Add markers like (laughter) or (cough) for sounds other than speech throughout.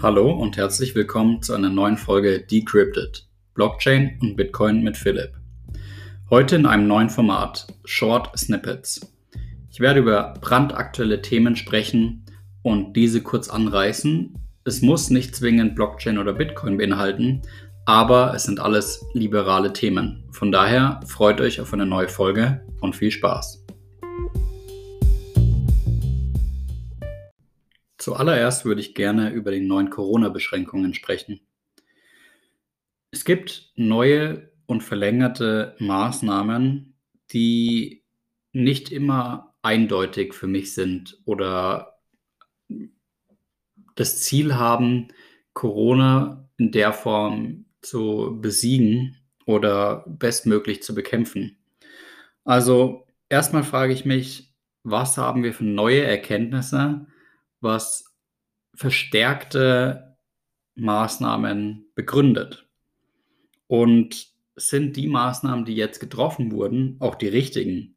Hallo und herzlich willkommen zu einer neuen Folge Decrypted, Blockchain und Bitcoin mit Philipp. Heute in einem neuen Format, Short Snippets. Ich werde über brandaktuelle Themen sprechen und diese kurz anreißen. Es muss nicht zwingend Blockchain oder Bitcoin beinhalten, aber es sind alles liberale Themen. Von daher freut euch auf eine neue Folge und viel Spaß. Zuallererst würde ich gerne über die neuen Corona-Beschränkungen sprechen. Es gibt neue und verlängerte Maßnahmen, die nicht immer eindeutig für mich sind oder das Ziel haben, Corona in der Form zu besiegen oder bestmöglich zu bekämpfen. Also erstmal frage ich mich, was haben wir für neue Erkenntnisse, was verstärkte Maßnahmen begründet. Und sind die Maßnahmen, die jetzt getroffen wurden, auch die richtigen?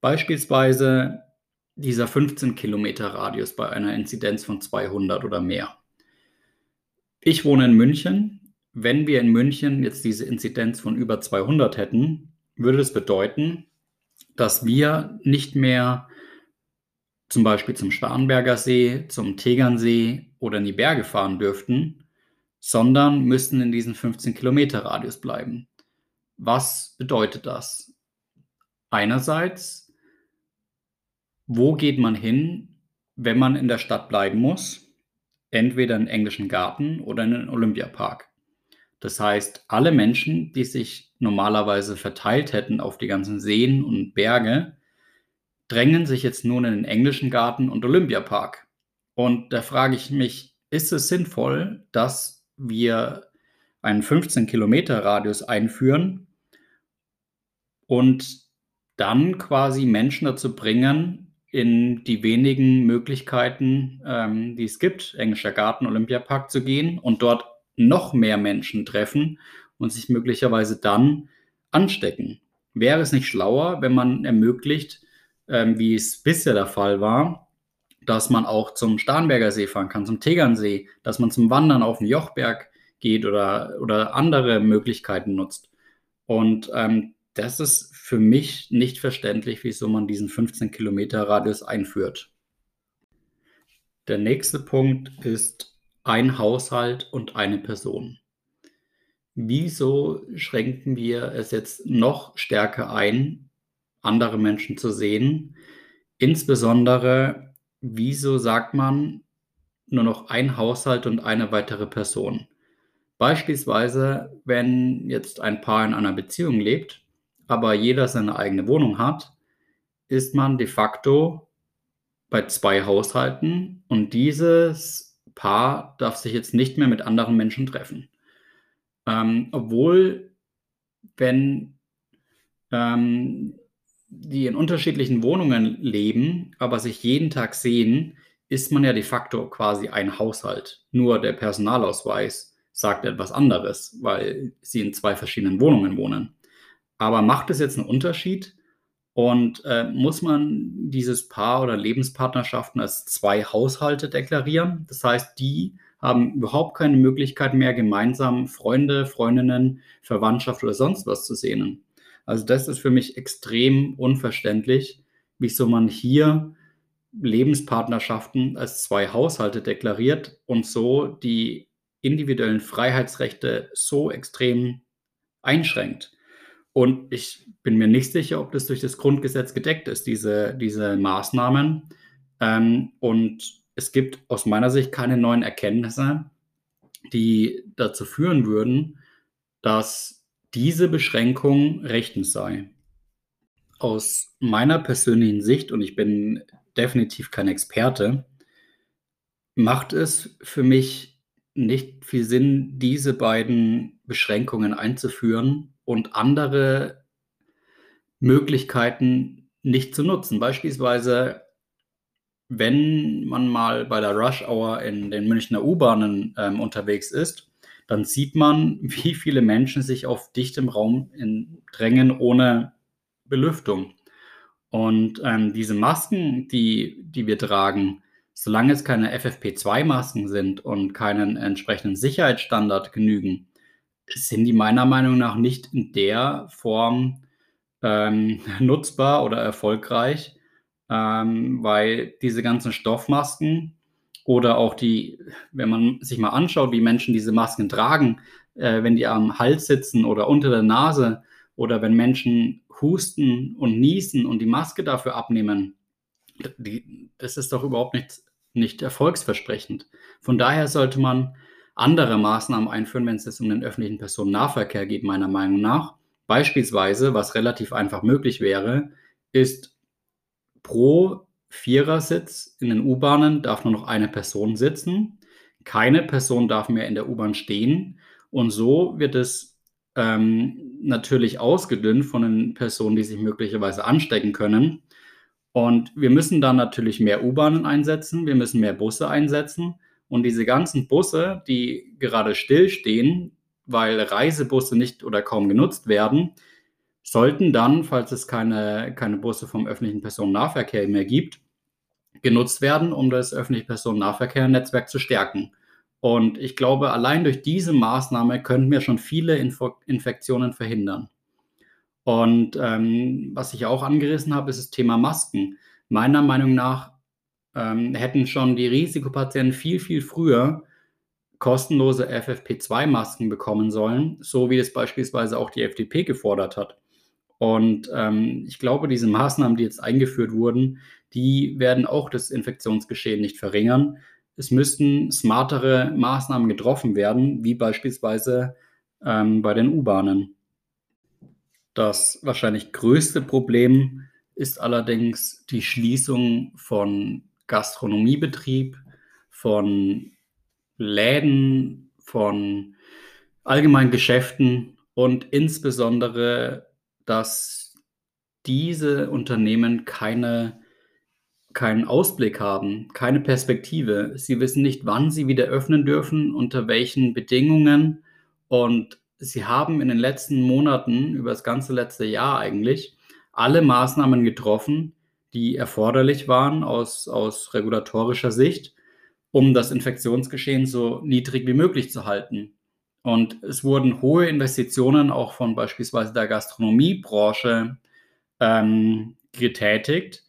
Beispielsweise dieser 15 Kilometer Radius bei einer Inzidenz von 200 oder mehr. Ich wohne in München. Wenn wir in München jetzt diese Inzidenz von über 200 hätten, würde es bedeuten, dass wir nicht mehr zum Beispiel zum Starnberger See, zum Tegernsee oder in die Berge fahren dürften, sondern müssten in diesem 15 Kilometer Radius bleiben. Was bedeutet das? Einerseits, wo geht man hin, wenn man in der Stadt bleiben muss? Entweder in den englischen Garten oder in den Olympiapark. Das heißt, alle Menschen, die sich normalerweise verteilt hätten auf die ganzen Seen und Berge, drängen sich jetzt nun in den englischen Garten und Olympiapark. Und da frage ich mich, ist es sinnvoll, dass wir einen 15 Kilometer Radius einführen und dann quasi Menschen dazu bringen, in die wenigen Möglichkeiten, ähm, die es gibt, englischer Garten, Olympiapark zu gehen und dort noch mehr Menschen treffen und sich möglicherweise dann anstecken. Wäre es nicht schlauer, wenn man ermöglicht, ähm, wie es bisher der Fall war, dass man auch zum Starnberger See fahren kann, zum Tegernsee, dass man zum Wandern auf den Jochberg geht oder, oder andere Möglichkeiten nutzt. Und ähm, das ist für mich nicht verständlich, wieso man diesen 15 Kilometer Radius einführt. Der nächste Punkt ist ein Haushalt und eine Person. Wieso schränken wir es jetzt noch stärker ein, andere Menschen zu sehen. Insbesondere, wieso sagt man nur noch ein Haushalt und eine weitere Person? Beispielsweise, wenn jetzt ein Paar in einer Beziehung lebt, aber jeder seine eigene Wohnung hat, ist man de facto bei zwei Haushalten und dieses Paar darf sich jetzt nicht mehr mit anderen Menschen treffen. Ähm, obwohl, wenn ähm, die in unterschiedlichen Wohnungen leben, aber sich jeden Tag sehen, ist man ja de facto quasi ein Haushalt. Nur der Personalausweis sagt etwas anderes, weil sie in zwei verschiedenen Wohnungen wohnen. Aber macht es jetzt einen Unterschied? Und äh, muss man dieses Paar oder Lebenspartnerschaften als zwei Haushalte deklarieren? Das heißt, die haben überhaupt keine Möglichkeit mehr, gemeinsam Freunde, Freundinnen, Verwandtschaft oder sonst was zu sehen. Also das ist für mich extrem unverständlich, wieso man hier Lebenspartnerschaften als zwei Haushalte deklariert und so die individuellen Freiheitsrechte so extrem einschränkt. Und ich bin mir nicht sicher, ob das durch das Grundgesetz gedeckt ist, diese, diese Maßnahmen. Ähm, und es gibt aus meiner Sicht keine neuen Erkenntnisse, die dazu führen würden, dass diese Beschränkung rechtens sei. Aus meiner persönlichen Sicht, und ich bin definitiv kein Experte, macht es für mich nicht viel Sinn, diese beiden Beschränkungen einzuführen und andere Möglichkeiten nicht zu nutzen. Beispielsweise, wenn man mal bei der Rush Hour in den Münchner U-Bahnen ähm, unterwegs ist dann sieht man, wie viele Menschen sich auf dichtem Raum in, drängen ohne Belüftung. Und ähm, diese Masken, die, die wir tragen, solange es keine FFP2-Masken sind und keinen entsprechenden Sicherheitsstandard genügen, sind die meiner Meinung nach nicht in der Form ähm, (laughs) nutzbar oder erfolgreich, ähm, weil diese ganzen Stoffmasken oder auch die, wenn man sich mal anschaut, wie Menschen diese Masken tragen, äh, wenn die am Hals sitzen oder unter der Nase oder wenn Menschen husten und niesen und die Maske dafür abnehmen, die, das ist doch überhaupt nicht nicht erfolgsversprechend. Von daher sollte man andere Maßnahmen einführen, wenn es um den öffentlichen Personennahverkehr geht, meiner Meinung nach. Beispielsweise, was relativ einfach möglich wäre, ist pro Vierersitz in den U-Bahnen darf nur noch eine Person sitzen. Keine Person darf mehr in der U-Bahn stehen. Und so wird es ähm, natürlich ausgedünnt von den Personen, die sich möglicherweise anstecken können. Und wir müssen dann natürlich mehr U-Bahnen einsetzen, wir müssen mehr Busse einsetzen. Und diese ganzen Busse, die gerade stillstehen, weil Reisebusse nicht oder kaum genutzt werden, sollten dann, falls es keine, keine Busse vom öffentlichen Personennahverkehr mehr gibt, genutzt werden, um das öffentliche Personennahverkehrnetzwerk zu stärken. Und ich glaube, allein durch diese Maßnahme könnten wir schon viele Info Infektionen verhindern. Und ähm, was ich auch angerissen habe, ist das Thema Masken. Meiner Meinung nach ähm, hätten schon die Risikopatienten viel, viel früher kostenlose FFP2-Masken bekommen sollen, so wie es beispielsweise auch die FDP gefordert hat. Und ähm, ich glaube, diese Maßnahmen, die jetzt eingeführt wurden, die werden auch das Infektionsgeschehen nicht verringern. Es müssten smartere Maßnahmen getroffen werden, wie beispielsweise ähm, bei den U-Bahnen. Das wahrscheinlich größte Problem ist allerdings die Schließung von Gastronomiebetrieb, von Läden, von allgemeinen Geschäften und insbesondere, dass diese Unternehmen keine, keinen Ausblick haben, keine Perspektive. Sie wissen nicht, wann sie wieder öffnen dürfen, unter welchen Bedingungen. Und Sie haben in den letzten Monaten, über das ganze letzte Jahr eigentlich, alle Maßnahmen getroffen, die erforderlich waren aus, aus regulatorischer Sicht, um das Infektionsgeschehen so niedrig wie möglich zu halten. Und es wurden hohe Investitionen auch von beispielsweise der Gastronomiebranche ähm, getätigt,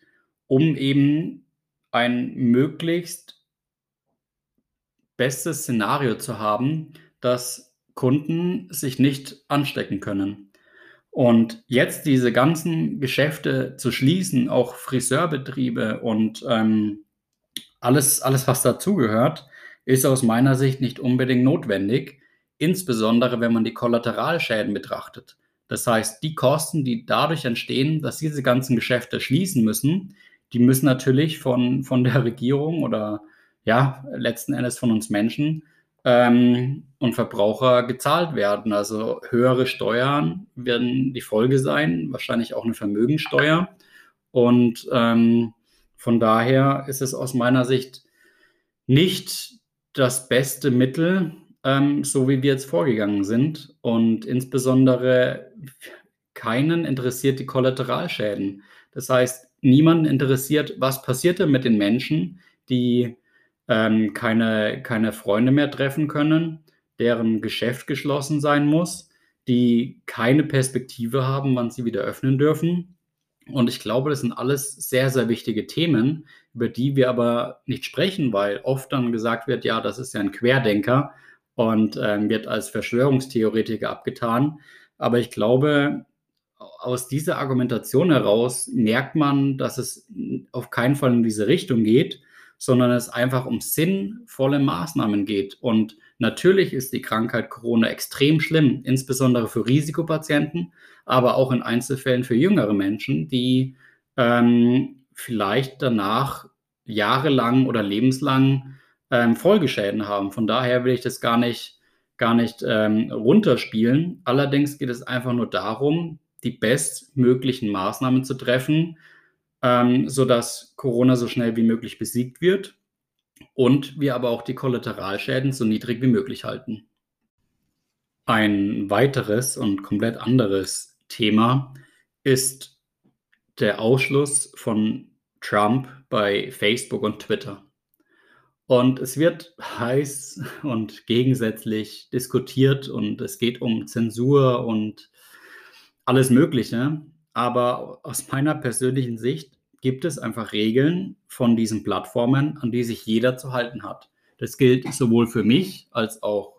um eben ein möglichst bestes Szenario zu haben, dass Kunden sich nicht anstecken können. Und jetzt diese ganzen Geschäfte zu schließen, auch Friseurbetriebe und ähm, alles, alles, was dazugehört, ist aus meiner Sicht nicht unbedingt notwendig, insbesondere wenn man die Kollateralschäden betrachtet. Das heißt, die Kosten, die dadurch entstehen, dass diese ganzen Geschäfte schließen müssen, die müssen natürlich von, von der Regierung oder ja, letzten Endes von uns Menschen ähm, und Verbraucher gezahlt werden. Also höhere Steuern werden die Folge sein, wahrscheinlich auch eine Vermögensteuer. Und ähm, von daher ist es aus meiner Sicht nicht das beste Mittel, ähm, so wie wir jetzt vorgegangen sind. Und insbesondere keinen interessiert die Kollateralschäden. Das heißt, niemanden interessiert, was passiert denn mit den Menschen, die ähm, keine, keine Freunde mehr treffen können, deren Geschäft geschlossen sein muss, die keine Perspektive haben, wann sie wieder öffnen dürfen. Und ich glaube, das sind alles sehr, sehr wichtige Themen, über die wir aber nicht sprechen, weil oft dann gesagt wird, ja, das ist ja ein Querdenker und ähm, wird als Verschwörungstheoretiker abgetan. Aber ich glaube, aus dieser Argumentation heraus merkt man, dass es auf keinen Fall in diese Richtung geht, sondern es einfach um sinnvolle Maßnahmen geht. Und natürlich ist die Krankheit Corona extrem schlimm, insbesondere für Risikopatienten, aber auch in Einzelfällen für jüngere Menschen, die ähm, vielleicht danach jahrelang oder lebenslang ähm, Folgeschäden haben. Von daher will ich das gar nicht, gar nicht ähm, runterspielen. Allerdings geht es einfach nur darum, die bestmöglichen Maßnahmen zu treffen, ähm, sodass Corona so schnell wie möglich besiegt wird und wir aber auch die Kollateralschäden so niedrig wie möglich halten. Ein weiteres und komplett anderes Thema ist der Ausschluss von Trump bei Facebook und Twitter. Und es wird heiß und gegensätzlich diskutiert und es geht um Zensur und alles Mögliche. Aber aus meiner persönlichen Sicht gibt es einfach Regeln von diesen Plattformen, an die sich jeder zu halten hat. Das gilt sowohl für mich als auch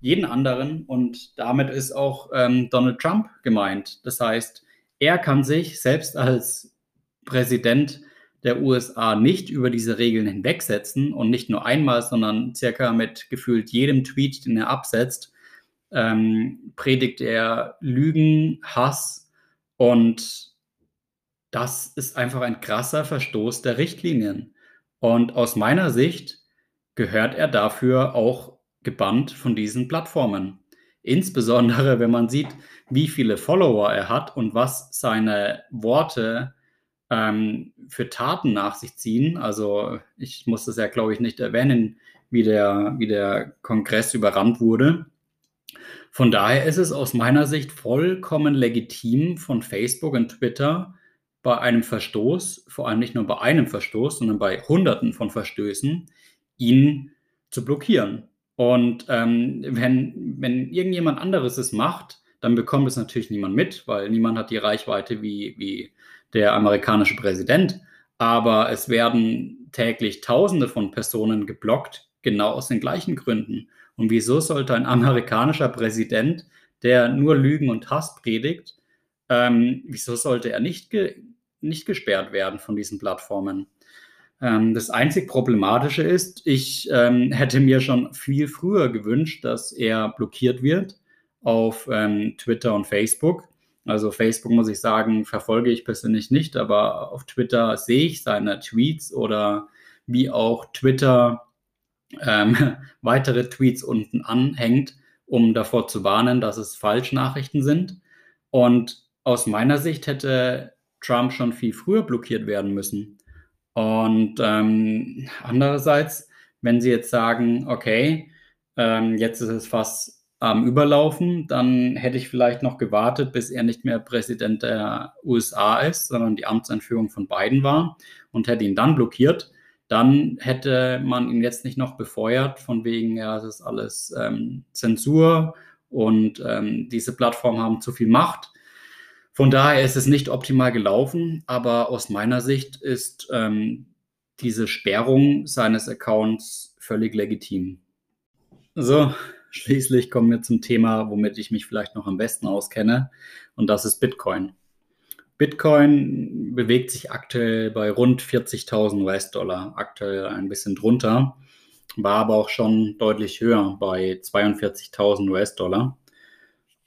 jeden anderen und damit ist auch ähm, Donald Trump gemeint. Das heißt, er kann sich selbst als Präsident der USA nicht über diese Regeln hinwegsetzen und nicht nur einmal, sondern circa mit gefühlt jedem Tweet, den er absetzt, ähm, predigt er Lügen, Hass und das ist einfach ein krasser Verstoß der Richtlinien. Und aus meiner Sicht gehört er dafür auch gebannt von diesen Plattformen. Insbesondere, wenn man sieht, wie viele Follower er hat und was seine Worte ähm, für Taten nach sich ziehen. Also ich muss das ja, glaube ich, nicht erwähnen, wie der, wie der Kongress überrannt wurde. Von daher ist es aus meiner Sicht vollkommen legitim von Facebook und Twitter bei einem Verstoß, vor allem nicht nur bei einem Verstoß, sondern bei Hunderten von Verstößen, ihn zu blockieren. Und ähm, wenn, wenn irgendjemand anderes es macht, dann bekommt es natürlich niemand mit, weil niemand hat die Reichweite wie, wie der amerikanische Präsident. Aber es werden täglich Tausende von Personen geblockt, genau aus den gleichen Gründen. Und wieso sollte ein amerikanischer Präsident, der nur Lügen und Hass predigt, ähm, wieso sollte er nicht, ge nicht gesperrt werden von diesen Plattformen? Ähm, das einzig Problematische ist, ich ähm, hätte mir schon viel früher gewünscht, dass er blockiert wird auf ähm, Twitter und Facebook. Also Facebook muss ich sagen, verfolge ich persönlich nicht, aber auf Twitter sehe ich seine Tweets oder wie auch Twitter ähm, (laughs) weitere Tweets unten anhängt, um davor zu warnen, dass es Falschnachrichten sind. Und aus meiner Sicht hätte Trump schon viel früher blockiert werden müssen. Und ähm, andererseits, wenn Sie jetzt sagen, okay, ähm, jetzt ist es fast am Überlaufen, dann hätte ich vielleicht noch gewartet, bis er nicht mehr Präsident der USA ist, sondern die Amtseinführung von Biden war und hätte ihn dann blockiert. Dann hätte man ihn jetzt nicht noch befeuert, von wegen, ja, das ist alles ähm, Zensur und ähm, diese Plattformen haben zu viel Macht. Von daher ist es nicht optimal gelaufen, aber aus meiner Sicht ist ähm, diese Sperrung seines Accounts völlig legitim. So, schließlich kommen wir zum Thema, womit ich mich vielleicht noch am besten auskenne, und das ist Bitcoin. Bitcoin bewegt sich aktuell bei rund 40.000 US-Dollar, aktuell ein bisschen drunter, war aber auch schon deutlich höher bei 42.000 US-Dollar.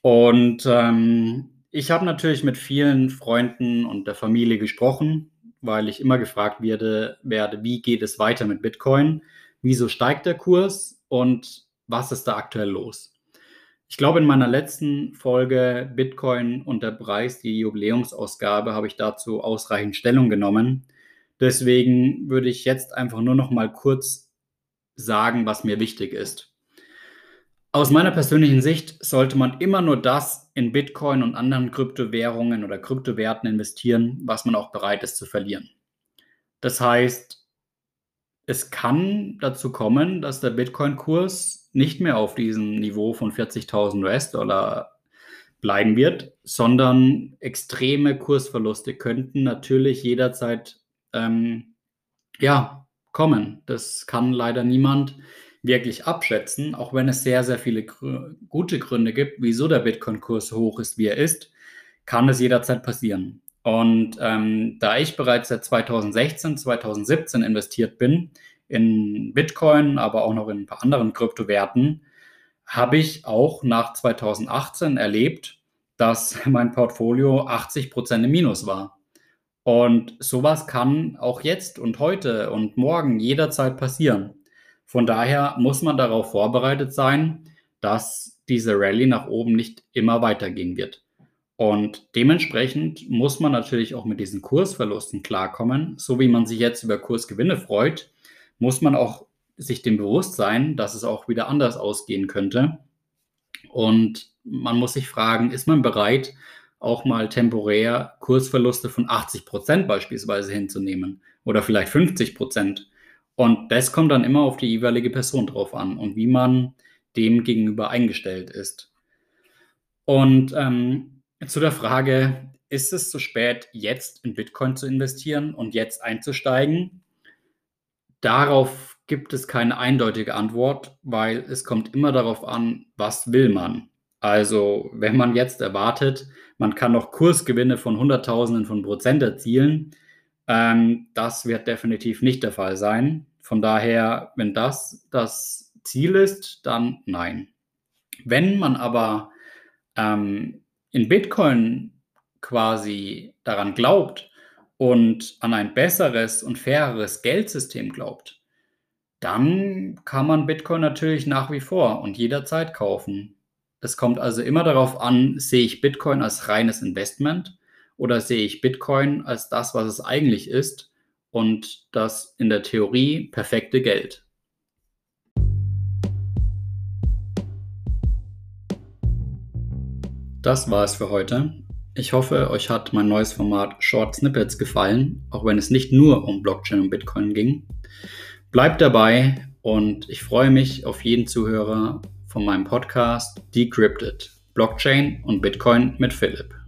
Und ähm, ich habe natürlich mit vielen Freunden und der Familie gesprochen, weil ich immer gefragt werde, werde, wie geht es weiter mit Bitcoin? Wieso steigt der Kurs und was ist da aktuell los? Ich glaube, in meiner letzten Folge Bitcoin und der Preis, die Jubiläumsausgabe, habe ich dazu ausreichend Stellung genommen. Deswegen würde ich jetzt einfach nur noch mal kurz sagen, was mir wichtig ist. Aus meiner persönlichen Sicht sollte man immer nur das in Bitcoin und anderen Kryptowährungen oder Kryptowerten investieren, was man auch bereit ist zu verlieren. Das heißt, es kann dazu kommen, dass der Bitcoin-Kurs nicht mehr auf diesem Niveau von 40.000 US-Dollar bleiben wird, sondern extreme Kursverluste könnten natürlich jederzeit ähm, ja, kommen. Das kann leider niemand wirklich abschätzen, auch wenn es sehr, sehr viele gr gute Gründe gibt, wieso der Bitcoin-Kurs so hoch ist, wie er ist, kann es jederzeit passieren. Und ähm, da ich bereits seit 2016, 2017 investiert bin in Bitcoin, aber auch noch in ein paar anderen Kryptowerten, habe ich auch nach 2018 erlebt, dass (laughs) mein Portfolio 80 Prozent im Minus war. Und sowas kann auch jetzt und heute und morgen jederzeit passieren. Von daher muss man darauf vorbereitet sein, dass diese Rallye nach oben nicht immer weitergehen wird. Und dementsprechend muss man natürlich auch mit diesen Kursverlusten klarkommen. So wie man sich jetzt über Kursgewinne freut, muss man auch sich dem bewusst sein, dass es auch wieder anders ausgehen könnte. Und man muss sich fragen, ist man bereit, auch mal temporär Kursverluste von 80 Prozent beispielsweise hinzunehmen oder vielleicht 50 Prozent? Und das kommt dann immer auf die jeweilige Person drauf an und wie man dem gegenüber eingestellt ist. Und ähm, zu der Frage, ist es zu spät, jetzt in Bitcoin zu investieren und jetzt einzusteigen? Darauf gibt es keine eindeutige Antwort, weil es kommt immer darauf an, was will man. Also wenn man jetzt erwartet, man kann noch Kursgewinne von Hunderttausenden von Prozent erzielen, ähm, das wird definitiv nicht der Fall sein. Von daher, wenn das das Ziel ist, dann nein. Wenn man aber ähm, in Bitcoin quasi daran glaubt und an ein besseres und faireres Geldsystem glaubt, dann kann man Bitcoin natürlich nach wie vor und jederzeit kaufen. Es kommt also immer darauf an, sehe ich Bitcoin als reines Investment oder sehe ich Bitcoin als das, was es eigentlich ist und das in der Theorie perfekte Geld. Das war es für heute. Ich hoffe, euch hat mein neues Format Short Snippets gefallen, auch wenn es nicht nur um Blockchain und Bitcoin ging. Bleibt dabei und ich freue mich auf jeden Zuhörer von meinem Podcast Decrypted Blockchain und Bitcoin mit Philipp.